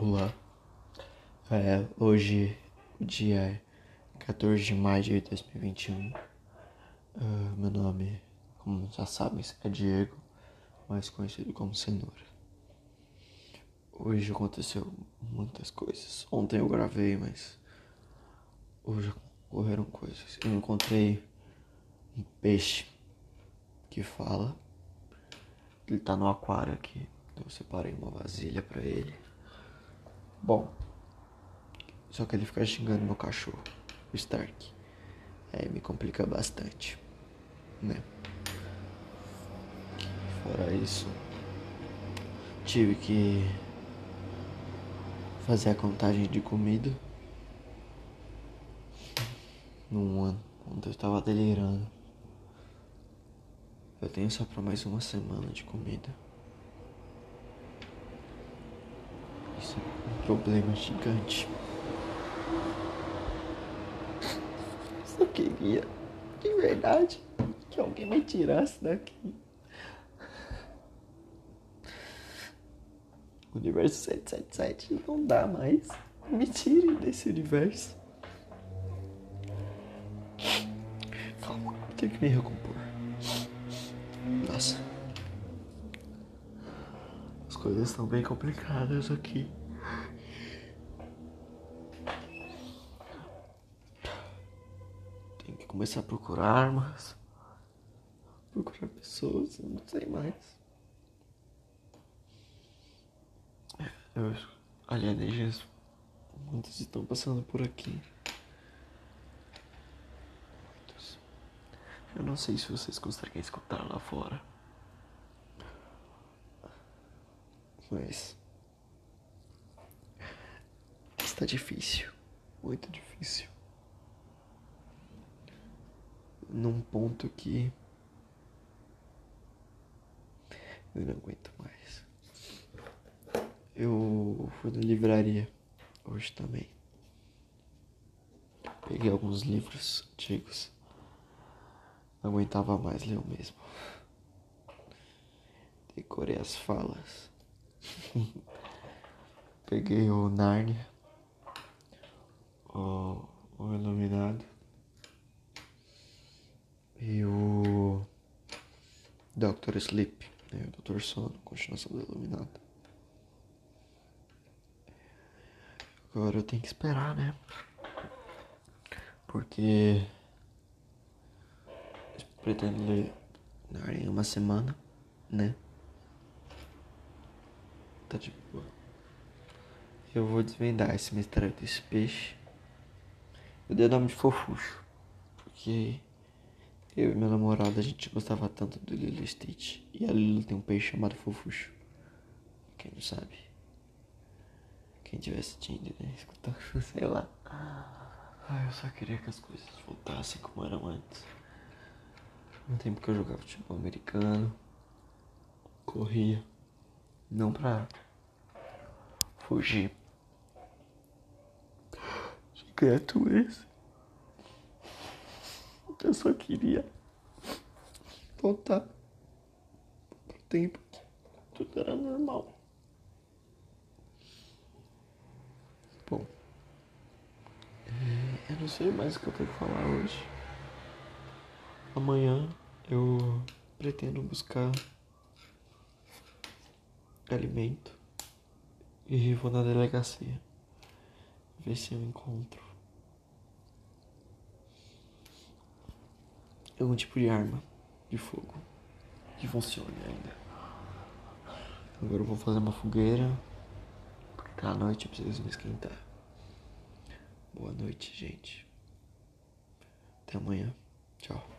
Olá, é, hoje dia é 14 de maio de 2021. Uh, meu nome, como já sabem, é Diego, mais conhecido como Cenoura. Hoje aconteceu muitas coisas. Ontem eu gravei, mas hoje ocorreram coisas. Eu encontrei um peixe que fala. Ele tá no aquário aqui. Eu separei uma vasilha para ele. Bom, só que ele fica xingando meu cachorro, o Stark. Aí me complica bastante, né? Fora isso, tive que fazer a contagem de comida. Num ano, quando eu estava delirando. Eu tenho só para mais uma semana de comida. Isso é um problema gigante. Só queria, de verdade, que alguém me tirasse daqui. O universo 777 não dá mais. Me tirem desse universo. Calma, tenho que me recompor. Nossa. As coisas estão bem complicadas aqui. Começar a procurar armas. Procurar pessoas, não sei mais. Eu, alienígenas, muitos estão passando por aqui. Eu não sei se vocês conseguem escutar lá fora. Mas. Está difícil. Muito difícil. Num ponto que. Eu não aguento mais. Eu fui na livraria hoje também. Peguei alguns livros antigos. Não aguentava mais ler o mesmo. Decorei as falas. Peguei o Narnia, o, o Iluminado e o Doctor Sleep, né? o Doutor Sono, continuação do Iluminado. Agora eu tenho que esperar, né? Porque pretendo ler em uma semana, né? Tá de boa. Eu vou desvendar esse mistério desse peixe. Eu dei o nome de Fofuxo. Porque eu e meu namorado a gente gostava tanto do Lilo Stitch. E a Lilo tem um peixe chamado Fofuxo. Quem não sabe? Quem tiver assistindo, né? Escutando, sei lá. Ai, eu só queria que as coisas voltassem como eram antes. No tempo que eu jogava futebol americano, corria. Não pra fugir de criaturas. Eu só queria voltar pro tempo que tudo era normal. Bom, é, eu não sei mais o que eu tenho que falar hoje. Amanhã eu pretendo buscar alimento e vou na delegacia ver se eu encontro algum tipo de arma de fogo que funcione ainda. Agora eu vou fazer uma fogueira porque à noite eu preciso me esquentar. Boa noite, gente. Até amanhã. Tchau.